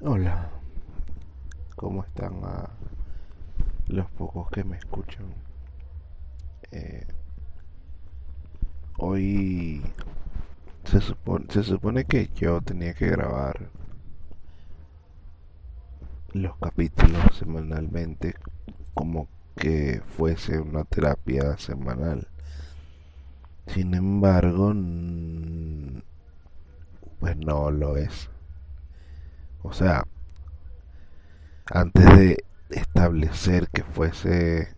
Hola, ¿cómo están a los pocos que me escuchan? Eh, hoy se supone, se supone que yo tenía que grabar los capítulos semanalmente como que fuese una terapia semanal. Sin embargo, pues no lo es. O sea, antes de establecer que fuese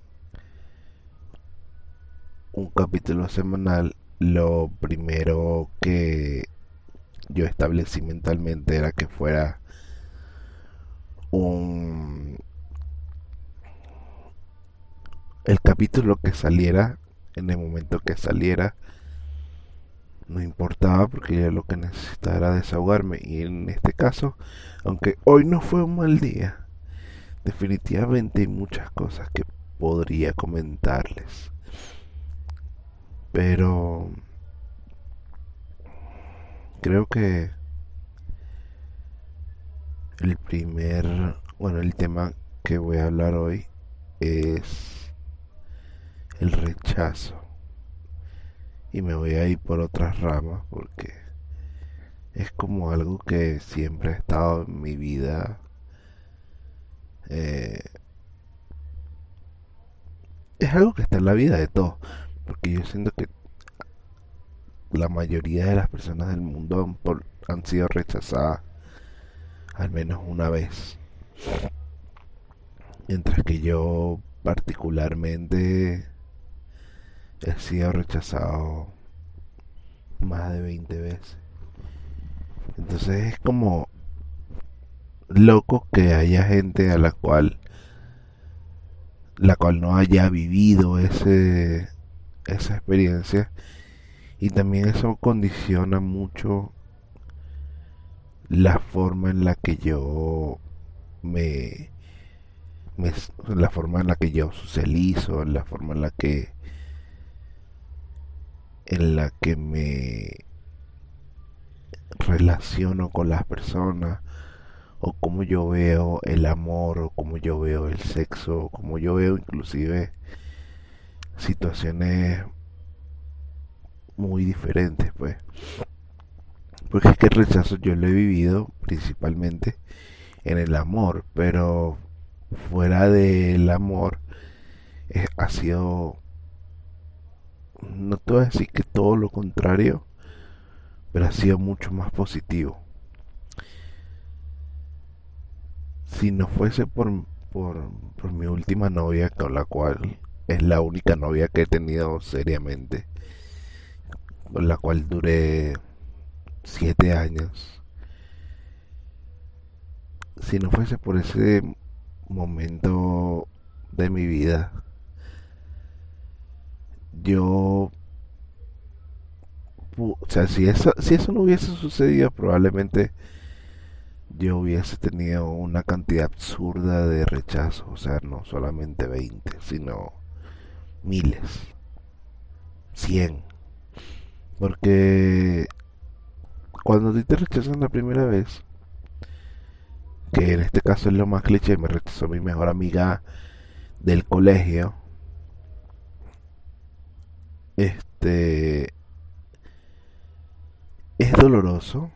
un capítulo semanal, lo primero que yo establecí mentalmente era que fuera un el capítulo que saliera en el momento que saliera no importaba porque yo lo que necesitaba era desahogarme y en este caso, aunque hoy no fue un mal día, definitivamente hay muchas cosas que podría comentarles. Pero creo que el primer, bueno, el tema que voy a hablar hoy es el rechazo y me voy a ir por otras ramas porque es como algo que siempre ha estado en mi vida. Eh, es algo que está en la vida de todos, porque yo siento que la mayoría de las personas del mundo han, sido rechazadas al menos una vez. Mientras que yo particularmente he sido rechazado más de 20 veces. Entonces es como loco que haya gente a la cual la cual no haya vivido ese esa experiencia y también eso condiciona mucho la forma en la que yo me, me la forma en la que yo socializo, la forma en la que en la que me relaciono con las personas o cómo yo veo el amor o cómo yo veo el sexo, o cómo yo veo inclusive situaciones muy diferentes, pues. Porque es que el rechazo yo lo he vivido principalmente en el amor, pero fuera del amor eh, ha sido, no te voy a decir que todo lo contrario, pero ha sido mucho más positivo. Si no fuese por, por, por mi última novia, con la cual es la única novia que he tenido seriamente, con la cual duré siete años, si no fuese por ese momento de mi vida, yo, o sea, si eso, si eso no hubiese sucedido, probablemente yo hubiese tenido una cantidad absurda de rechazos, o sea, no solamente 20 sino miles, 100 porque cuando te rechazan la primera vez, que en este caso es lo más cliché, me rechazó mi mejor amiga del colegio, este es doloroso,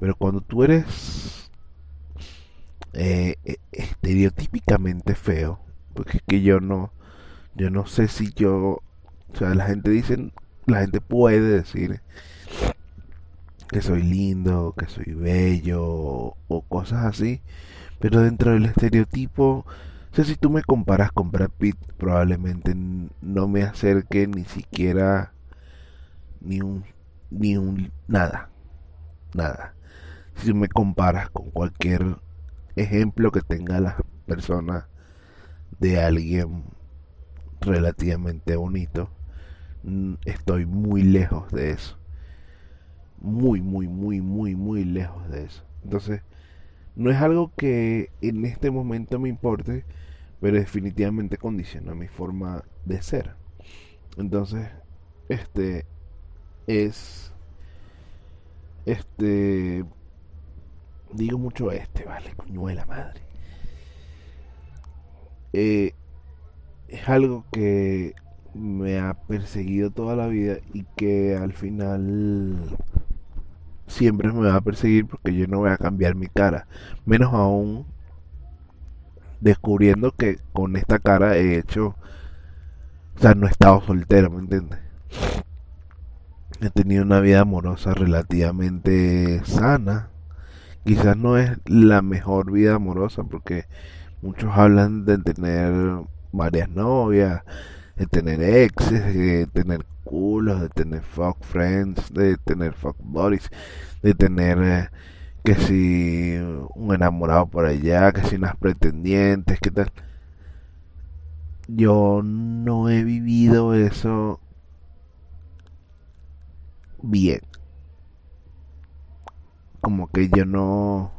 pero cuando tú eres eh, eh, estereotípicamente feo, porque es que yo no, yo no sé si yo, o sea, la gente dice, la gente puede decir que soy lindo, que soy bello o cosas así, pero dentro del estereotipo, si tú me comparas con Brad Pitt, probablemente no me acerque ni siquiera ni un, ni un, nada, nada. Si me comparas con cualquier ejemplo que tenga la persona de alguien relativamente bonito, estoy muy lejos de eso. Muy, muy, muy, muy, muy lejos de eso. Entonces, no es algo que en este momento me importe, pero definitivamente condiciona mi forma de ser. Entonces, este es, este, digo mucho este, vale, coño de la madre. Eh, es algo que me ha perseguido toda la vida y que al final siempre me va a perseguir porque yo no voy a cambiar mi cara. Menos aún descubriendo que con esta cara he hecho, o sea, no he estado soltero, ¿me entiendes? He tenido una vida amorosa relativamente sana. Quizás no es la mejor vida amorosa porque muchos hablan de tener varias novias, de tener exes, de tener culos, de tener fuck friends, de tener fuck buddies, de tener eh, que si un enamorado por allá, que si unas pretendientes, que tal. Yo no he vivido eso bien. Como que yo no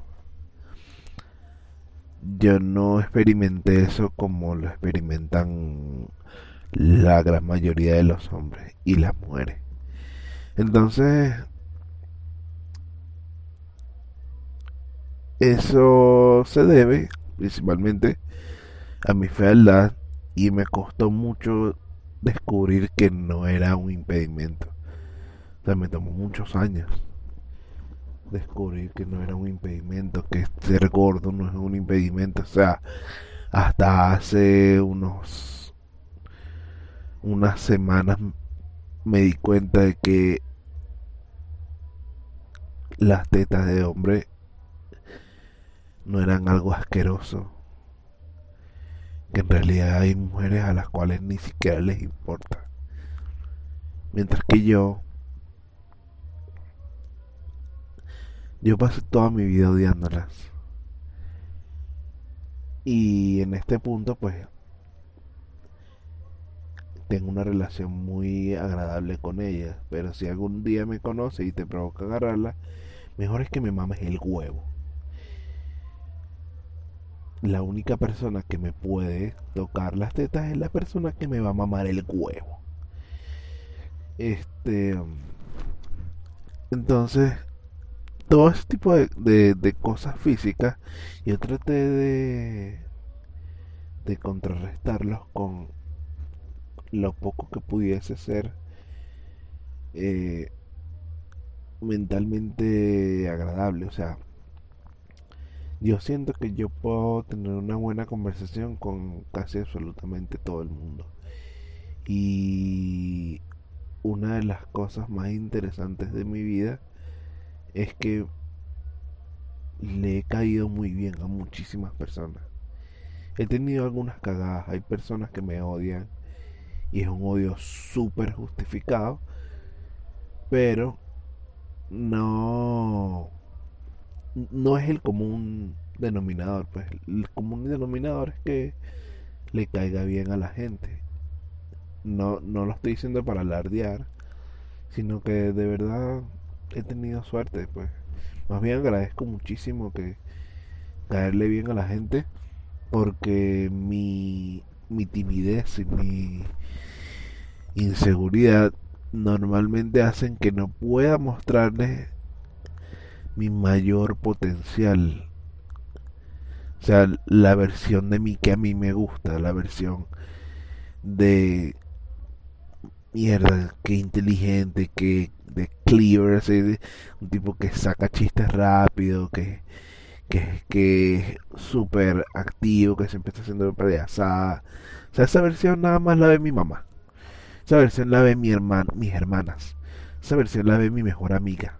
yo no experimenté eso como lo experimentan la gran mayoría de los hombres y las mujeres. Entonces, eso se debe principalmente a mi fealdad y me costó mucho descubrir que no era un impedimento. O sea, me tomó muchos años descubrir que no era un impedimento, que ser gordo no es un impedimento. O sea, hasta hace unos unas semanas me di cuenta de que las tetas de hombre no eran algo asqueroso. Que en realidad hay mujeres a las cuales ni siquiera les importa. Mientras que yo Yo pasé toda mi vida odiándolas. Y en este punto, pues, tengo una relación muy agradable con ellas. Pero si algún día me conoce y te provoca agarrarla, mejor es que me mames el huevo. La única persona que me puede tocar las tetas es la persona que me va a mamar el huevo. Este. Entonces, todo ese tipo de, cosas físicas yo traté de de contrarrestarlos con lo poco que pudiese ser eh, mentalmente agradable. O sea yo siento que yo puedo tener una buena conversación con casi absolutamente todo el mundo. Y una de las cosas más interesantes de mi vida es que le he caído muy bien a muchísimas personas. He tenido algunas cagadas, hay personas que me odian y es un odio súper justificado, pero no no es el común denominador, pues el común denominador es que le caiga bien a la gente. No, no lo estoy diciendo para alardear, sino que de verdad he tenido suerte, pues. Más bien agradezco muchísimo que caerle bien a la gente porque mi, mi timidez y mi inseguridad normalmente hacen que no pueda mostrarles mi mayor potencial. O sea, la versión de mí que a mí me gusta, la versión de mierda, qué inteligente, qué de cleaver, un tipo que saca chistes rápido, que que, que es súper activo, que siempre está haciendo payasada. O sea, esa versión nada más la ve mi mamá. Esa versión la ve mi hermano, mis hermanas. Esa versión la ve mi mejor amiga.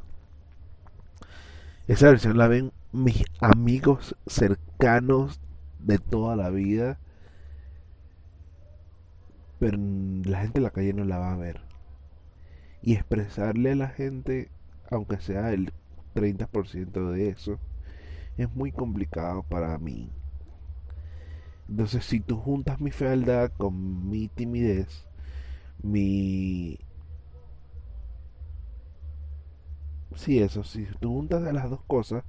Esa versión la ven mis amigos cercanos de toda la vida. Pero la gente en la calle no la va a ver y expresarle a la gente, aunque sea el 30% de eso, es muy complicado para mí. Entonces, si tú juntas mi fealdad con mi timidez, mi... Sí, eso, si tú juntas las dos cosas,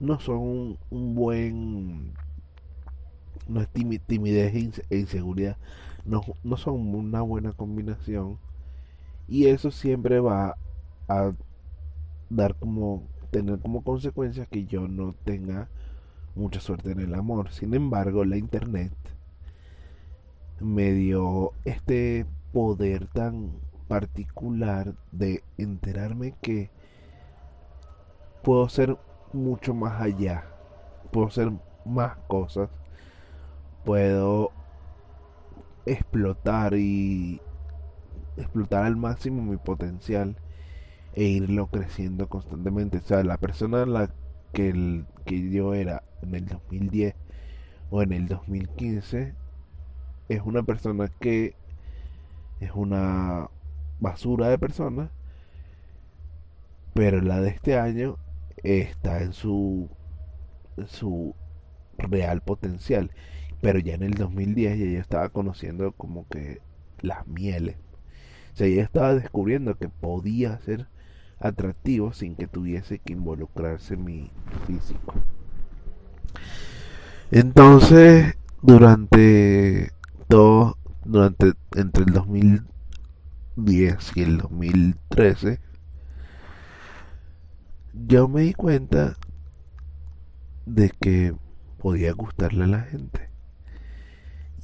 no son un, buen... No es timidez e inseguridad, no, no son una buena combinación y eso siempre va a dar como tener como consecuencia que yo no tenga mucha suerte en el amor. Sin embargo, la internet me dio este poder tan particular de enterarme que puedo ser mucho más allá, puedo ser más cosas, puedo explotar y explotar al máximo mi potencial e irlo creciendo constantemente. O sea, la persona la que, el, que yo era en el 2010 o en el 2015 es una persona que es una basura de persona, pero la de este año está en su, su real potencial. Pero ya en el 2010 ya yo estaba conociendo como que las mieles. O sea, ya estaba descubriendo que podía ser atractivo sin que tuviese que involucrarse mi físico. Entonces, durante todo, durante entre el 2010 y el 2013, yo me di cuenta de que podía gustarle a la gente.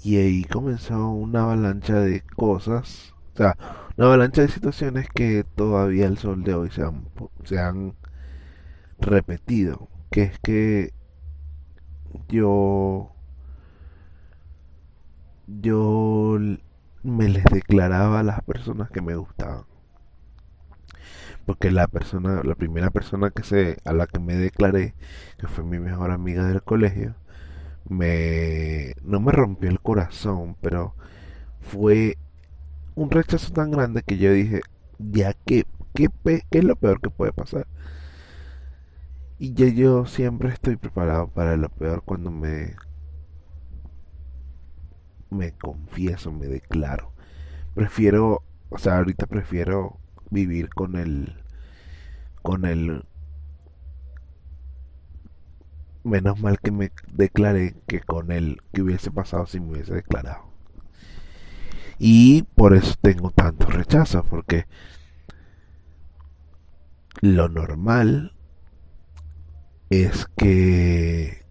Y ahí comenzó una avalancha de cosas, o sea, una avalancha de situaciones que todavía el sol de hoy se han, se han repetido. Que es que yo yo me les declaraba a las personas que me gustaban porque la persona, la primera persona que se, a la que me declaré, que fue mi mejor amiga del colegio, me, no me rompió el corazón, pero fue un rechazo tan grande que yo dije, ya que, ¿qué, qué es lo peor que puede pasar? Y ya yo siempre estoy preparado para lo peor cuando me, me confieso, me declaro. Prefiero, o sea, ahorita prefiero vivir con el con el menos mal que me declaré que con el que hubiese pasado si me hubiese declarado y por eso tengo tanto rechazo porque lo normal es que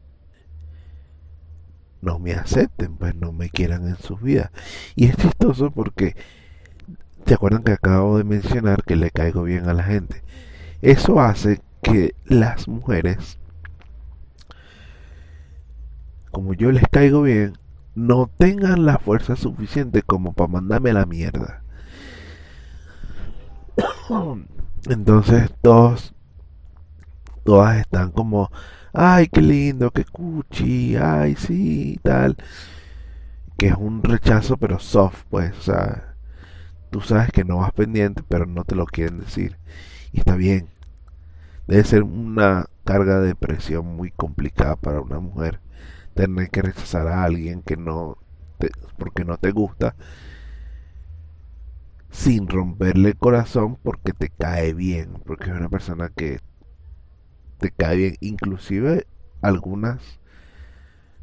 no me acepten, pues no me quieran en sus vidas. Y es chistoso porque ¿Se acuerdan que acabo de mencionar que le caigo bien a la gente? Eso hace que las mujeres, como yo les caigo bien, no tengan la fuerza suficiente como para mandarme la mierda. Entonces todos, todas están como, ay, qué lindo, qué cuchi, ay, sí, tal. Que es un rechazo, pero soft, pues, o Tú sabes que no vas pendiente, pero no te lo quieren decir. Y está bien. Debe ser una carga de presión muy complicada para una mujer tener que rechazar a alguien que no te, porque no te gusta sin romperle el corazón porque te cae bien, porque es una persona que te cae bien. Inclusive algunas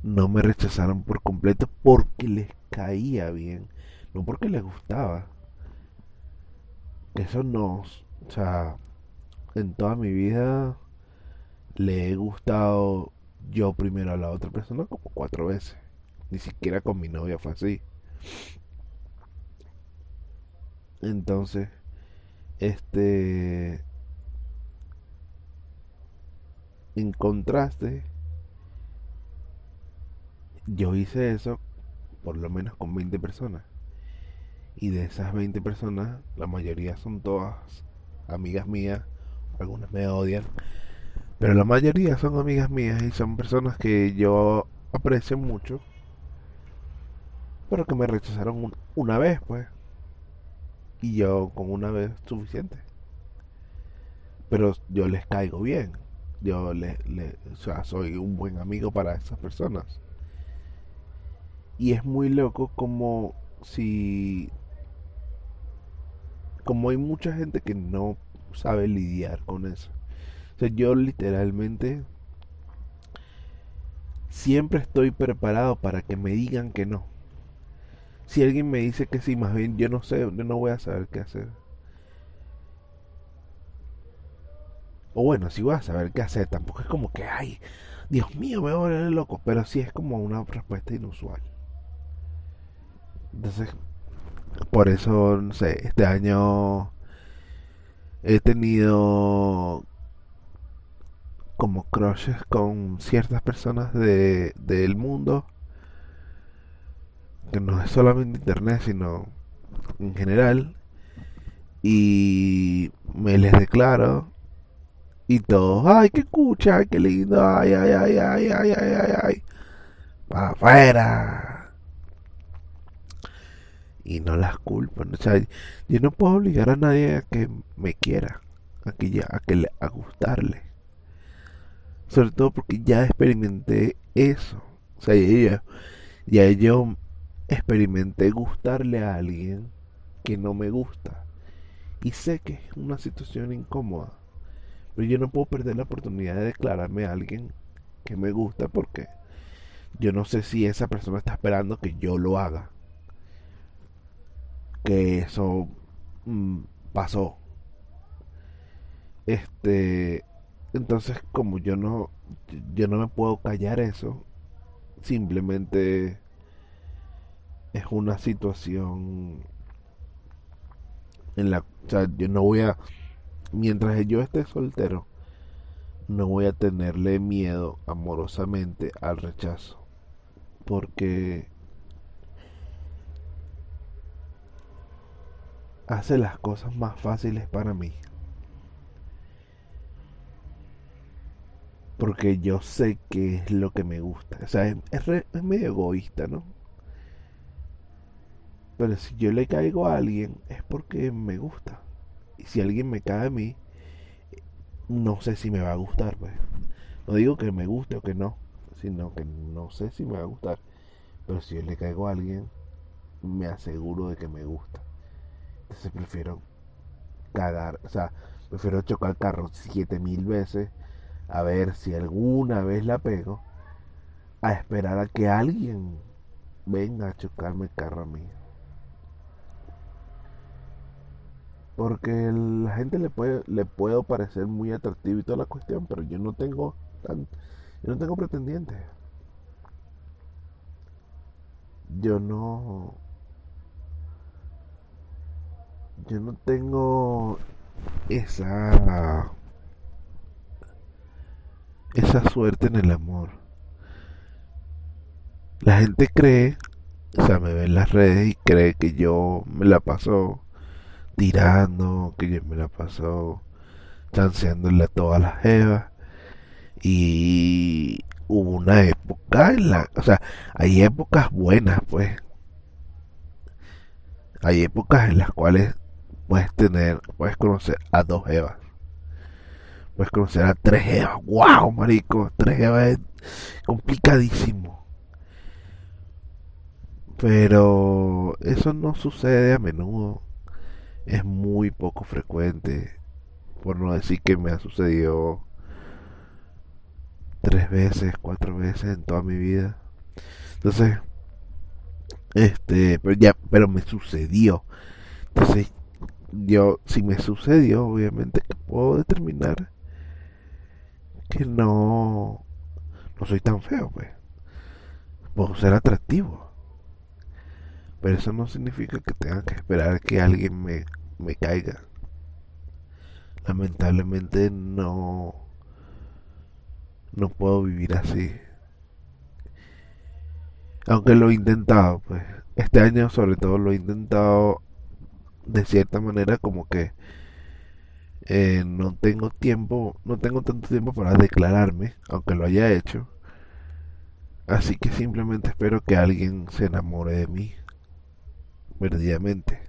no me rechazaron por completo porque les caía bien, no porque les gustaba eso no, o sea, en toda mi vida le he gustado yo primero a la otra persona como cuatro veces. Ni siquiera con mi novia fue así. Entonces, este, en contraste, yo hice eso por lo menos con 20 personas. Y de esas 20 personas, la mayoría son todas amigas mías, algunas me odian, pero la mayoría son amigas mías y son personas que yo aprecio mucho, pero que me rechazaron una vez, pues. Y yo con una vez suficiente. Pero yo les caigo bien. Yo le, le, o sea, soy un buen amigo para esas personas. Y es muy loco como si como hay mucha gente que no sabe lidiar con eso. O sea, yo literalmente siempre estoy preparado para que me digan que no. Si alguien me dice que sí, más bien yo no sé, yo no voy a saber qué hacer. O bueno, si voy a saber qué hacer, tampoco es como que, ay, Dios mío, me voy a volver loco, pero sí es como una respuesta inusual. Entonces, por eso, no sé, este año he tenido como crushes con ciertas personas de, del mundo que no es solamente internet sino en general. Y me les declaro y todos ay qué escucha ay qué lindo ay ay ay ay ay ay ay ay para afuera y no las culpo o sea, yo no puedo obligar a nadie a que me quiera a que a que le, a gustarle sobre todo porque ya experimenté eso. O sea, ya, ya yo experimenté gustarle a alguien que no me gusta. Y sé que es una situación incómoda. Pero yo no puedo perder la oportunidad de declararme a alguien que me gusta porque yo no sé si esa persona está esperando que yo lo haga. Que eso mm, pasó. Este, entonces, como yo no, yo no me puedo callar eso, simplemente es una situación en la, o sea, yo no voy a, mientras yo esté soltero, no voy a tenerle miedo amorosamente al rechazo, porque hace las cosas más fáciles para mí. Porque yo sé que es lo que me gusta. O sea, es, medio egoísta, ¿no? Pero si yo le caigo a alguien es porque me gusta. Y si alguien me cae a mí, no sé si me va a gustar, pues. No digo que me guste o que no, sino que no sé si me va a gustar. Pero si yo le caigo a alguien, me aseguro de que me gusta. Entonces prefiero cagar, o sea, prefiero chocar carro siete mil veces a ver si alguna vez la pego, a esperar a que alguien venga a chocarme el carro a mí. Porque la gente le puede le puedo parecer muy atractivo y toda la cuestión, pero yo no tengo tan, yo no tengo pretendientes. Yo no yo no tengo esa esa suerte en el amor. La gente cree, o sea, me ve en las redes y cree que yo me la paso tirando, que yo me la paso chanceándole a todas las evas. Y hubo una época en la, o sea, hay épocas buenas, pues. Hay épocas en las cuales puedes tener, puedes conocer a dos evas puedes conocer a tres Evas. ¡Wow, marico! Tres Evas es complicadísimo. Pero eso no sucede a menudo. Es muy poco frecuente. Por no decir que me ha sucedido tres veces, cuatro veces en toda mi vida. Entonces, este, pero ya, pero me sucedió. Entonces, yo, si me sucedió, obviamente que puedo determinar que no, no soy tan feo, pues. Puedo ser atractivo. Pero eso no significa que tenga que esperar que alguien me, me caiga. Lamentablemente no, no puedo vivir así. Aunque lo he intentado, pues. Este año sobre todo lo he intentado de cierta manera como que eh, no tengo tiempo, no tengo tanto tiempo para declararme, aunque lo haya hecho. Así que simplemente espero que alguien se enamore de mí, perdidamente.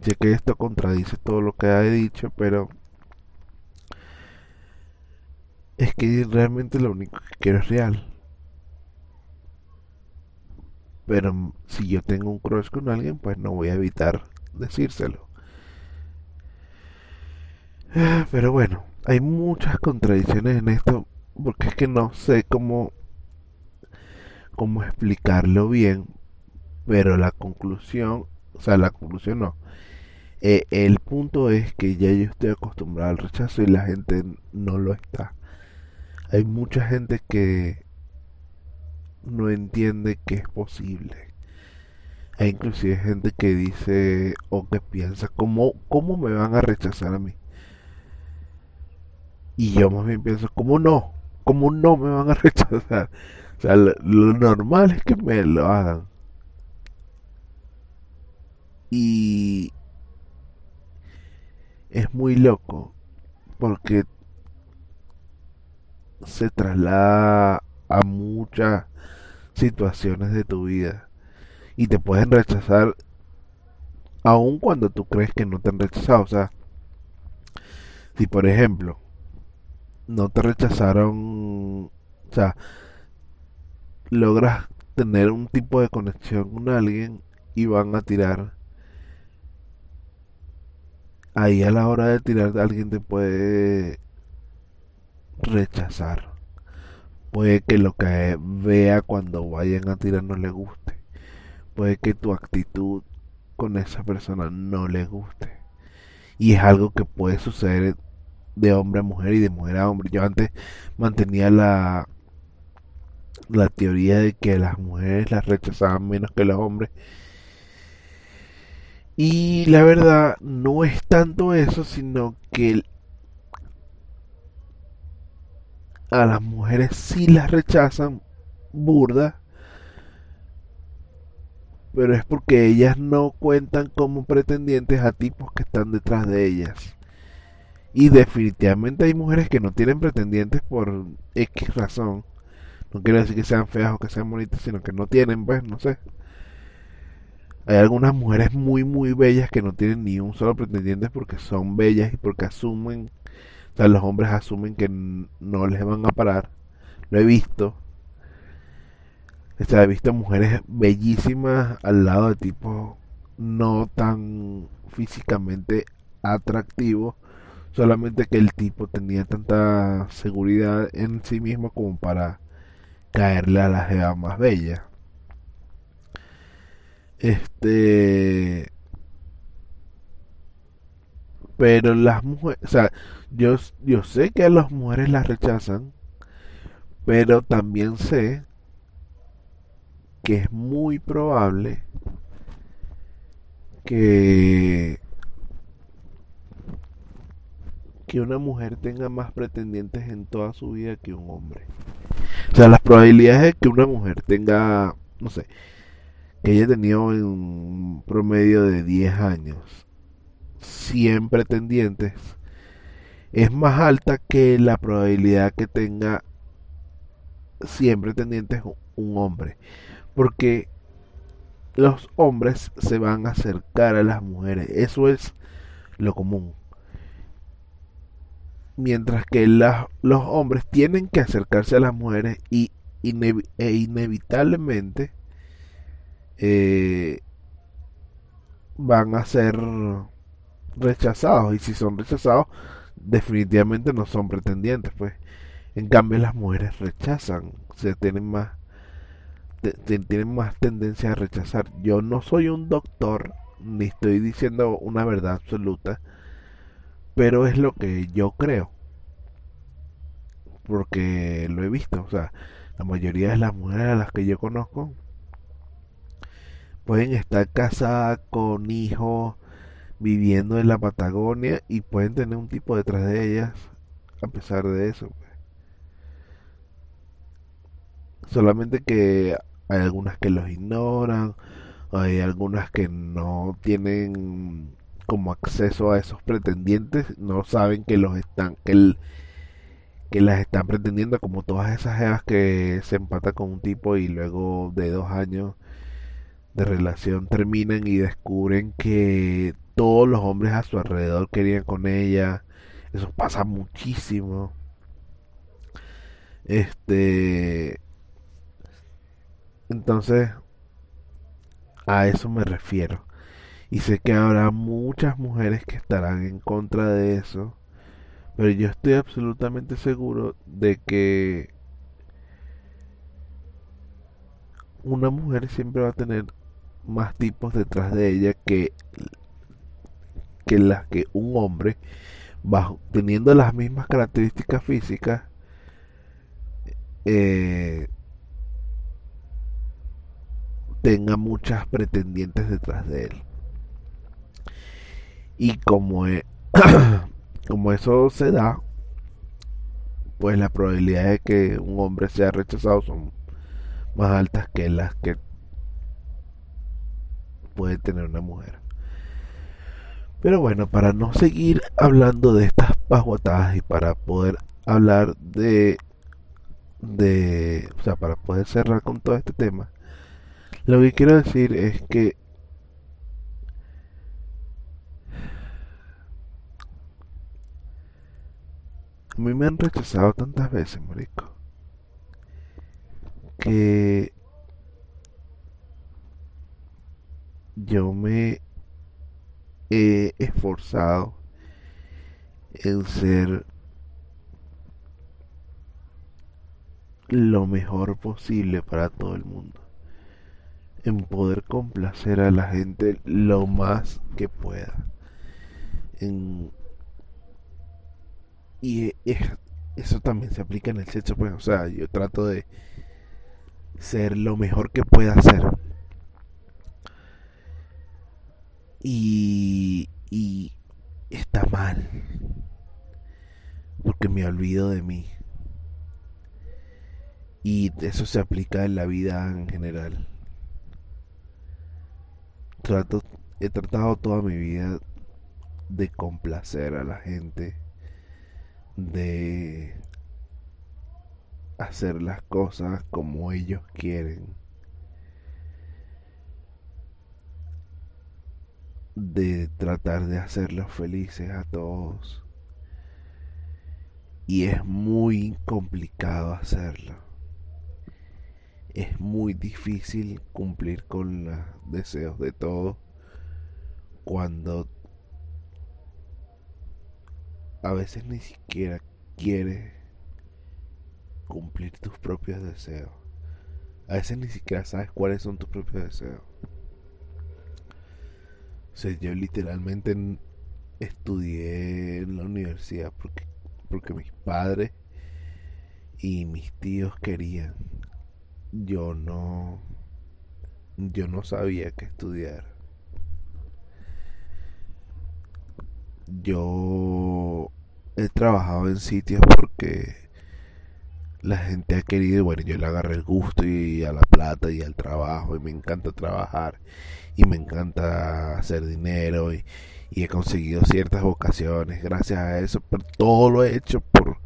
Sé que esto contradice todo lo que he dicho, pero es que realmente lo único que quiero es real. Pero si yo tengo un crush con alguien, pues no voy a evitar decírselo. Pero bueno, hay muchas contradicciones en esto porque es que no sé cómo cómo explicarlo bien, pero la conclusión, o sea, la conclusión no. Eh, el punto es que ya yo estoy acostumbrado al rechazo y la gente no lo está. Hay mucha gente que no entiende que es posible. Hay inclusive gente que dice o que piensa, ¿cómo, cómo me van a rechazar a mí? Y yo más bien pienso, ¿cómo no? ¿Cómo no me van a rechazar? O sea, lo, normal es que me lo hagan. Y es muy loco porque se traslada a muchas situaciones de tu vida y te pueden rechazar aun cuando tú crees que no te han rechazado. O sea, si por ejemplo no te rechazaron, o sea, logras tener un tipo de conexión con alguien y van a tirar. Ahí a la hora de tirar alguien te puede rechazar. Puede que lo que vea cuando vayan a tirar no le guste. Puede que tu actitud con esa persona no le guste. Y es algo que puede suceder de hombre a mujer y de mujer a hombre. Yo antes mantenía la, la teoría de que las mujeres las rechazaban menos que los hombres. Y la verdad no es tanto eso, sino que a las mujeres sí las rechazan burda, pero es porque ellas no cuentan como pretendientes a tipos que están detrás de ellas. Y definitivamente hay mujeres que no tienen pretendientes por X razón. No quiero decir que sean feas o que sean bonitas, sino que no tienen, pues, no sé. Hay algunas mujeres muy, muy bellas que no tienen ni un solo pretendiente porque son bellas y porque asumen, o sea, los hombres asumen que no les van a parar. Lo he visto. O sea, he visto mujeres bellísimas al lado de tipos no tan físicamente atractivos Solamente que el tipo tenía tanta seguridad en sí mismo como para caerle a la jeva más bella. Este. Pero las mujeres. O sea, yo, yo sé que a las mujeres las rechazan. Pero también sé que es muy probable que que una mujer tenga más pretendientes en toda su vida que un hombre. O sea, las probabilidades de que una mujer tenga, no sé, que tenido en un promedio de 10 años 100 pretendientes es más alta que la probabilidad que tenga 100 pretendientes un hombre. Porque los hombres se van a acercar a las mujeres. Eso es lo común mientras que los hombres tienen que acercarse a las mujeres y e inevitablemente eh, van a ser rechazados. Y si son rechazados definitivamente no son pretendientes pues. En cambio las mujeres rechazan se tienen más tienen más tendencia a rechazar. Yo no soy un doctor ni estoy diciendo una verdad absoluta pero es lo que yo creo. Porque lo he visto, o sea, la mayoría de las mujeres a las que yo conozco pueden estar casadas con hijos, viviendo en la Patagonia y pueden tener un tipo detrás de ellas a pesar de eso. Pues. Solamente que hay algunas que los ignoran, hay algunas que no tienen como acceso a esos pretendientes, no saben que los están, que, el, que las están pretendiendo, como todas esas evas que se empatan con un tipo y luego de dos años de relación terminan y descubren que todos los hombres a su alrededor querían con ella. Eso pasa muchísimo. Este. Entonces, a eso me refiero. Y sé que habrá muchas mujeres que estarán en contra de eso. Pero yo estoy absolutamente seguro de que una mujer siempre va a tener más tipos detrás de ella que que las que un hombre, teniendo las mismas características físicas, eh, tenga muchas pretendientes detrás de él. Y como, e- como eso se da, pues la probabilidad de que un hombre sea rechazado son más altas que las que puede tener una mujer. Pero bueno, para no seguir hablando de estas pajuatadas y para poder hablar de de, o sea, para poder cerrar con todo este tema, lo que quiero decir es que a mí me han rechazado tantas veces, marico, que yo me he esforzado en ser lo mejor posible para todo el mundo. En poder complacer a la gente lo más que pueda. En... Y eso también se aplica en el sexo, pues, o sea, yo trato de ser lo mejor que pueda hacer. Y, y está mal. Porque me olvido de mí. Y eso se aplica en la vida en general. Trato, he tratado toda mi vida de complacer a la gente, de hacer las cosas como ellos quieren, de tratar de hacerlos felices a todos. Y es muy complicado hacerlo es muy difícil cumplir con los deseos de todos cuando a veces ni siquiera quieres cumplir tus propios deseos. A veces ni siquiera sabes cuáles son tus propios deseos. O sea, yo literalmente estudié en la universidad porque, porque mis padres y mis tíos querían yo no yo no sabía qué estudiar. Yo he trabajado en sitios porque la gente ha querido, bueno, yo le agarré el gusto y a la plata y al trabajo y me encanta trabajar y me encanta hacer dinero y, y he conseguido ciertas vocaciones gracias a eso, pero todo lo he hecho por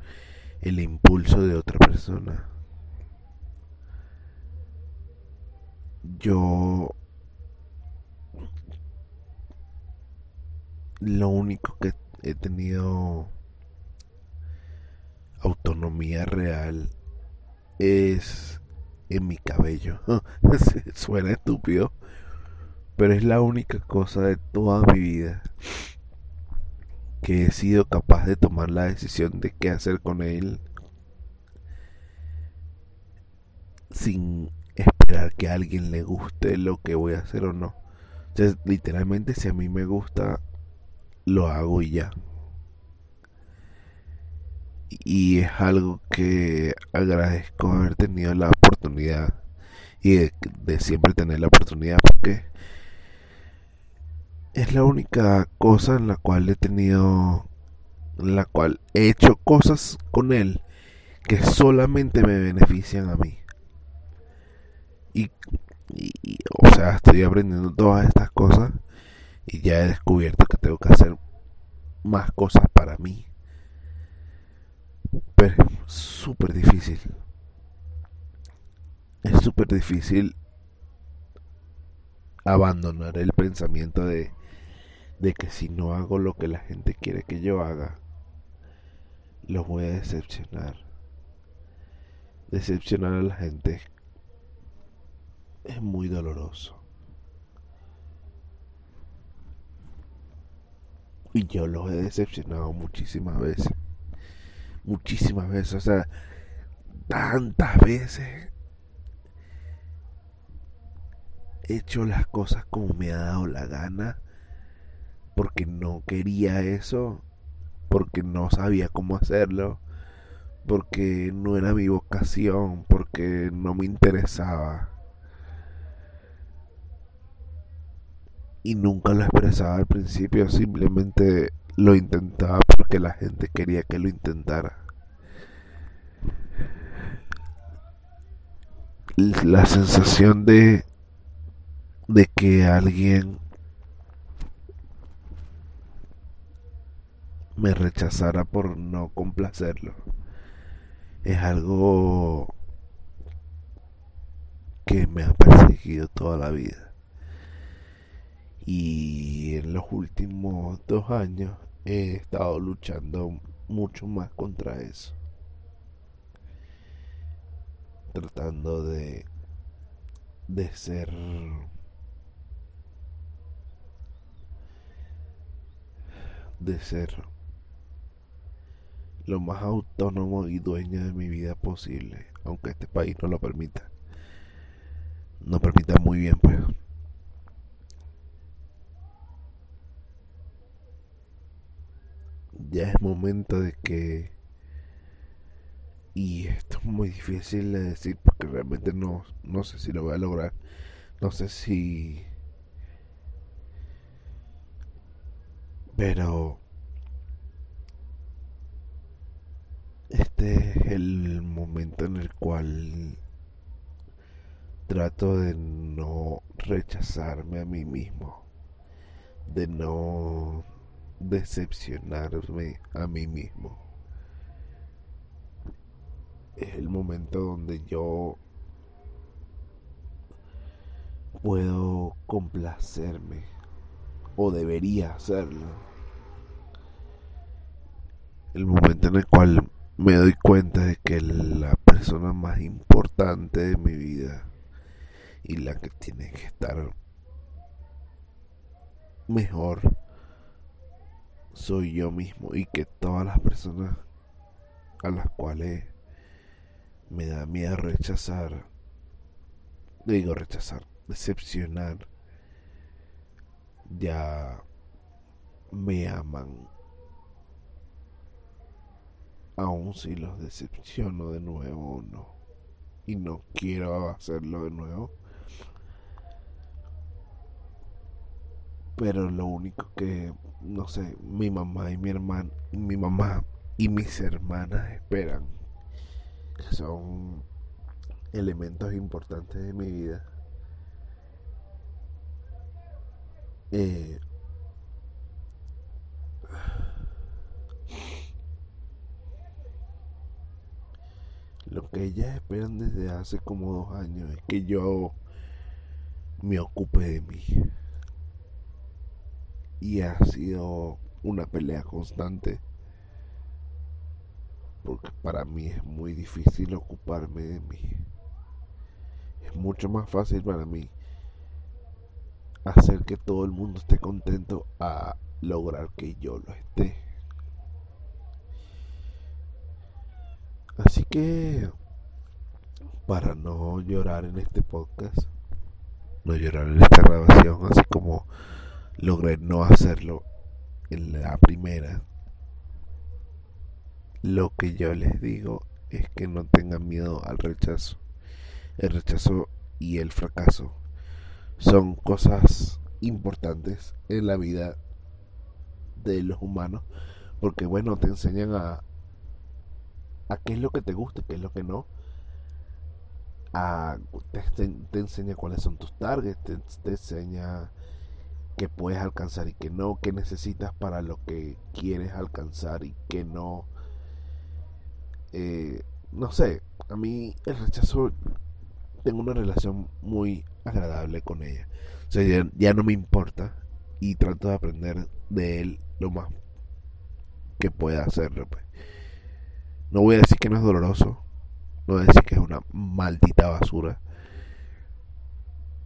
el impulso de otra persona. yo lo único que he tenido autonomía real es en mi cabello. Suena estúpido, pero es la única cosa de toda mi vida que he sido capaz de tomar la decisión de qué hacer con él sin esperar que a alguien le guste lo que voy a hacer o no. Entonces, literalmente, si a mí me gusta, lo hago y ya. Y es algo que agradezco haber tenido la oportunidad y de, siempre tener la oportunidad porque es la única cosa en la cual he tenido, en la cual he hecho cosas con él que solamente me benefician a mí. Y, o sea, estoy aprendiendo todas estas cosas y ya he descubierto que tengo que hacer más cosas para mí. Pero súper difícil. Es súper difícil abandonar el pensamiento de, de que si no hago lo que la gente quiere que yo haga, los voy a decepcionar. Decepcionar a la gente es muy doloroso. Y yo los he decepcionado muchísimas veces. Muchísimas veces. O sea, tantas veces he hecho las cosas como me ha dado la gana porque no quería eso, porque no sabía cómo hacerlo, porque no era mi vocación, porque no me interesaba. Y nunca lo expresaba al principio, simplemente lo intentaba porque la gente quería que lo intentara. La sensación de de que alguien me rechazara por no complacerlo es algo que me ha perseguido toda la vida y en los últimos dos años he estado luchando mucho más contra eso. Tratando de, de ser de ser lo más autónomo y dueño de mi vida posible, aunque este país no lo permita. No permita muy bien, pues. Ya es momento de que y esto es muy difícil de decir porque realmente no, no sé si lo voy a lograr no sé si pero este es el momento en el cual trato de no rechazarme a mí mismo de no decepcionarme a mí mismo. Es el momento donde yo puedo complacerme o debería hacerlo. El momento en el cual me doy cuenta de que la persona más importante de mi vida y la que tiene que estar mejor soy yo mismo y que todas las personas a las cuales me da miedo rechazar, digo rechazar, decepcionar, ya me aman. Aun si los decepciono de nuevo o no. Y no quiero hacerlo de nuevo. Pero lo único que no sé mi mamá y mi hermana mi mamá y mis hermanas esperan. Que son elementos importantes de mi vida. Eh, lo que ellas esperan desde hace como dos años es que yo me ocupe de mí y ha sido una pelea constante porque para mí es muy difícil ocuparme de mí. Es mucho más fácil para mí hacer que todo el mundo esté contento a lograr que yo lo esté. Así que, para no llorar en este podcast, no llorar en esta grabación, así como logré no hacerlo en la primera. Lo que yo les digo es que no tengan miedo al rechazo. El rechazo y el fracaso son cosas importantes en la vida de los humanos porque bueno te enseñan a a qué es lo que te gusta qué es lo que no a, te, te, enseña cuáles son tus targets te, te enseña que puedes alcanzar y que no, que necesitas para lo que quieres alcanzar y que no. Eh, no sé, a mí el rechazo tengo una relación muy agradable con ella. O sea, ya, no me importa y trato de aprender de él lo más que pueda hacerlo. Pues. No voy a decir que no es doloroso, no voy a decir que es una maldita basura,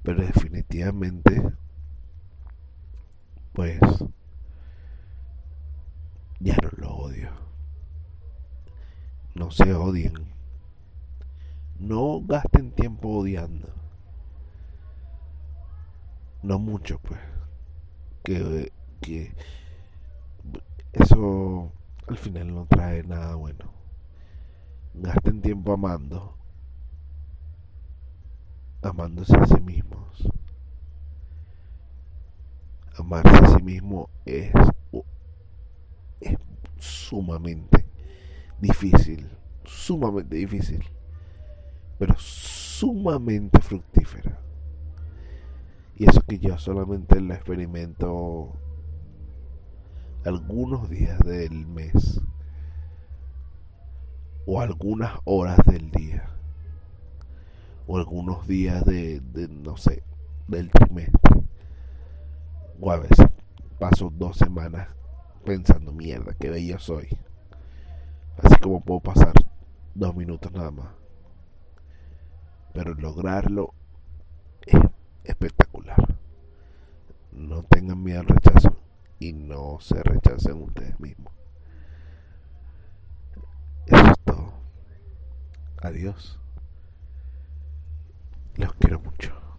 pero definitivamente pues ya no lo odio. No se odien. No gasten tiempo odiando. No mucho, pues. Que porque eso al final no trae nada bueno. Gasten tiempo amando, amándose a sí mismos. Amarse a sí mismo es, es sumamente difícil, sumamente difícil, pero sumamente fructífera. Y eso que yo solamente lo experimento algunos días del mes o algunas horas del día o algunos días de, de no sé del trimestre veces paso dos semanas pensando mierda qué bello soy así como puedo pasar dos minutos nada más pero lograrlo es espectacular no tengan miedo al rechazo y no se rechacen ustedes mismos. Eso es todo. Adiós. Los quiero mucho.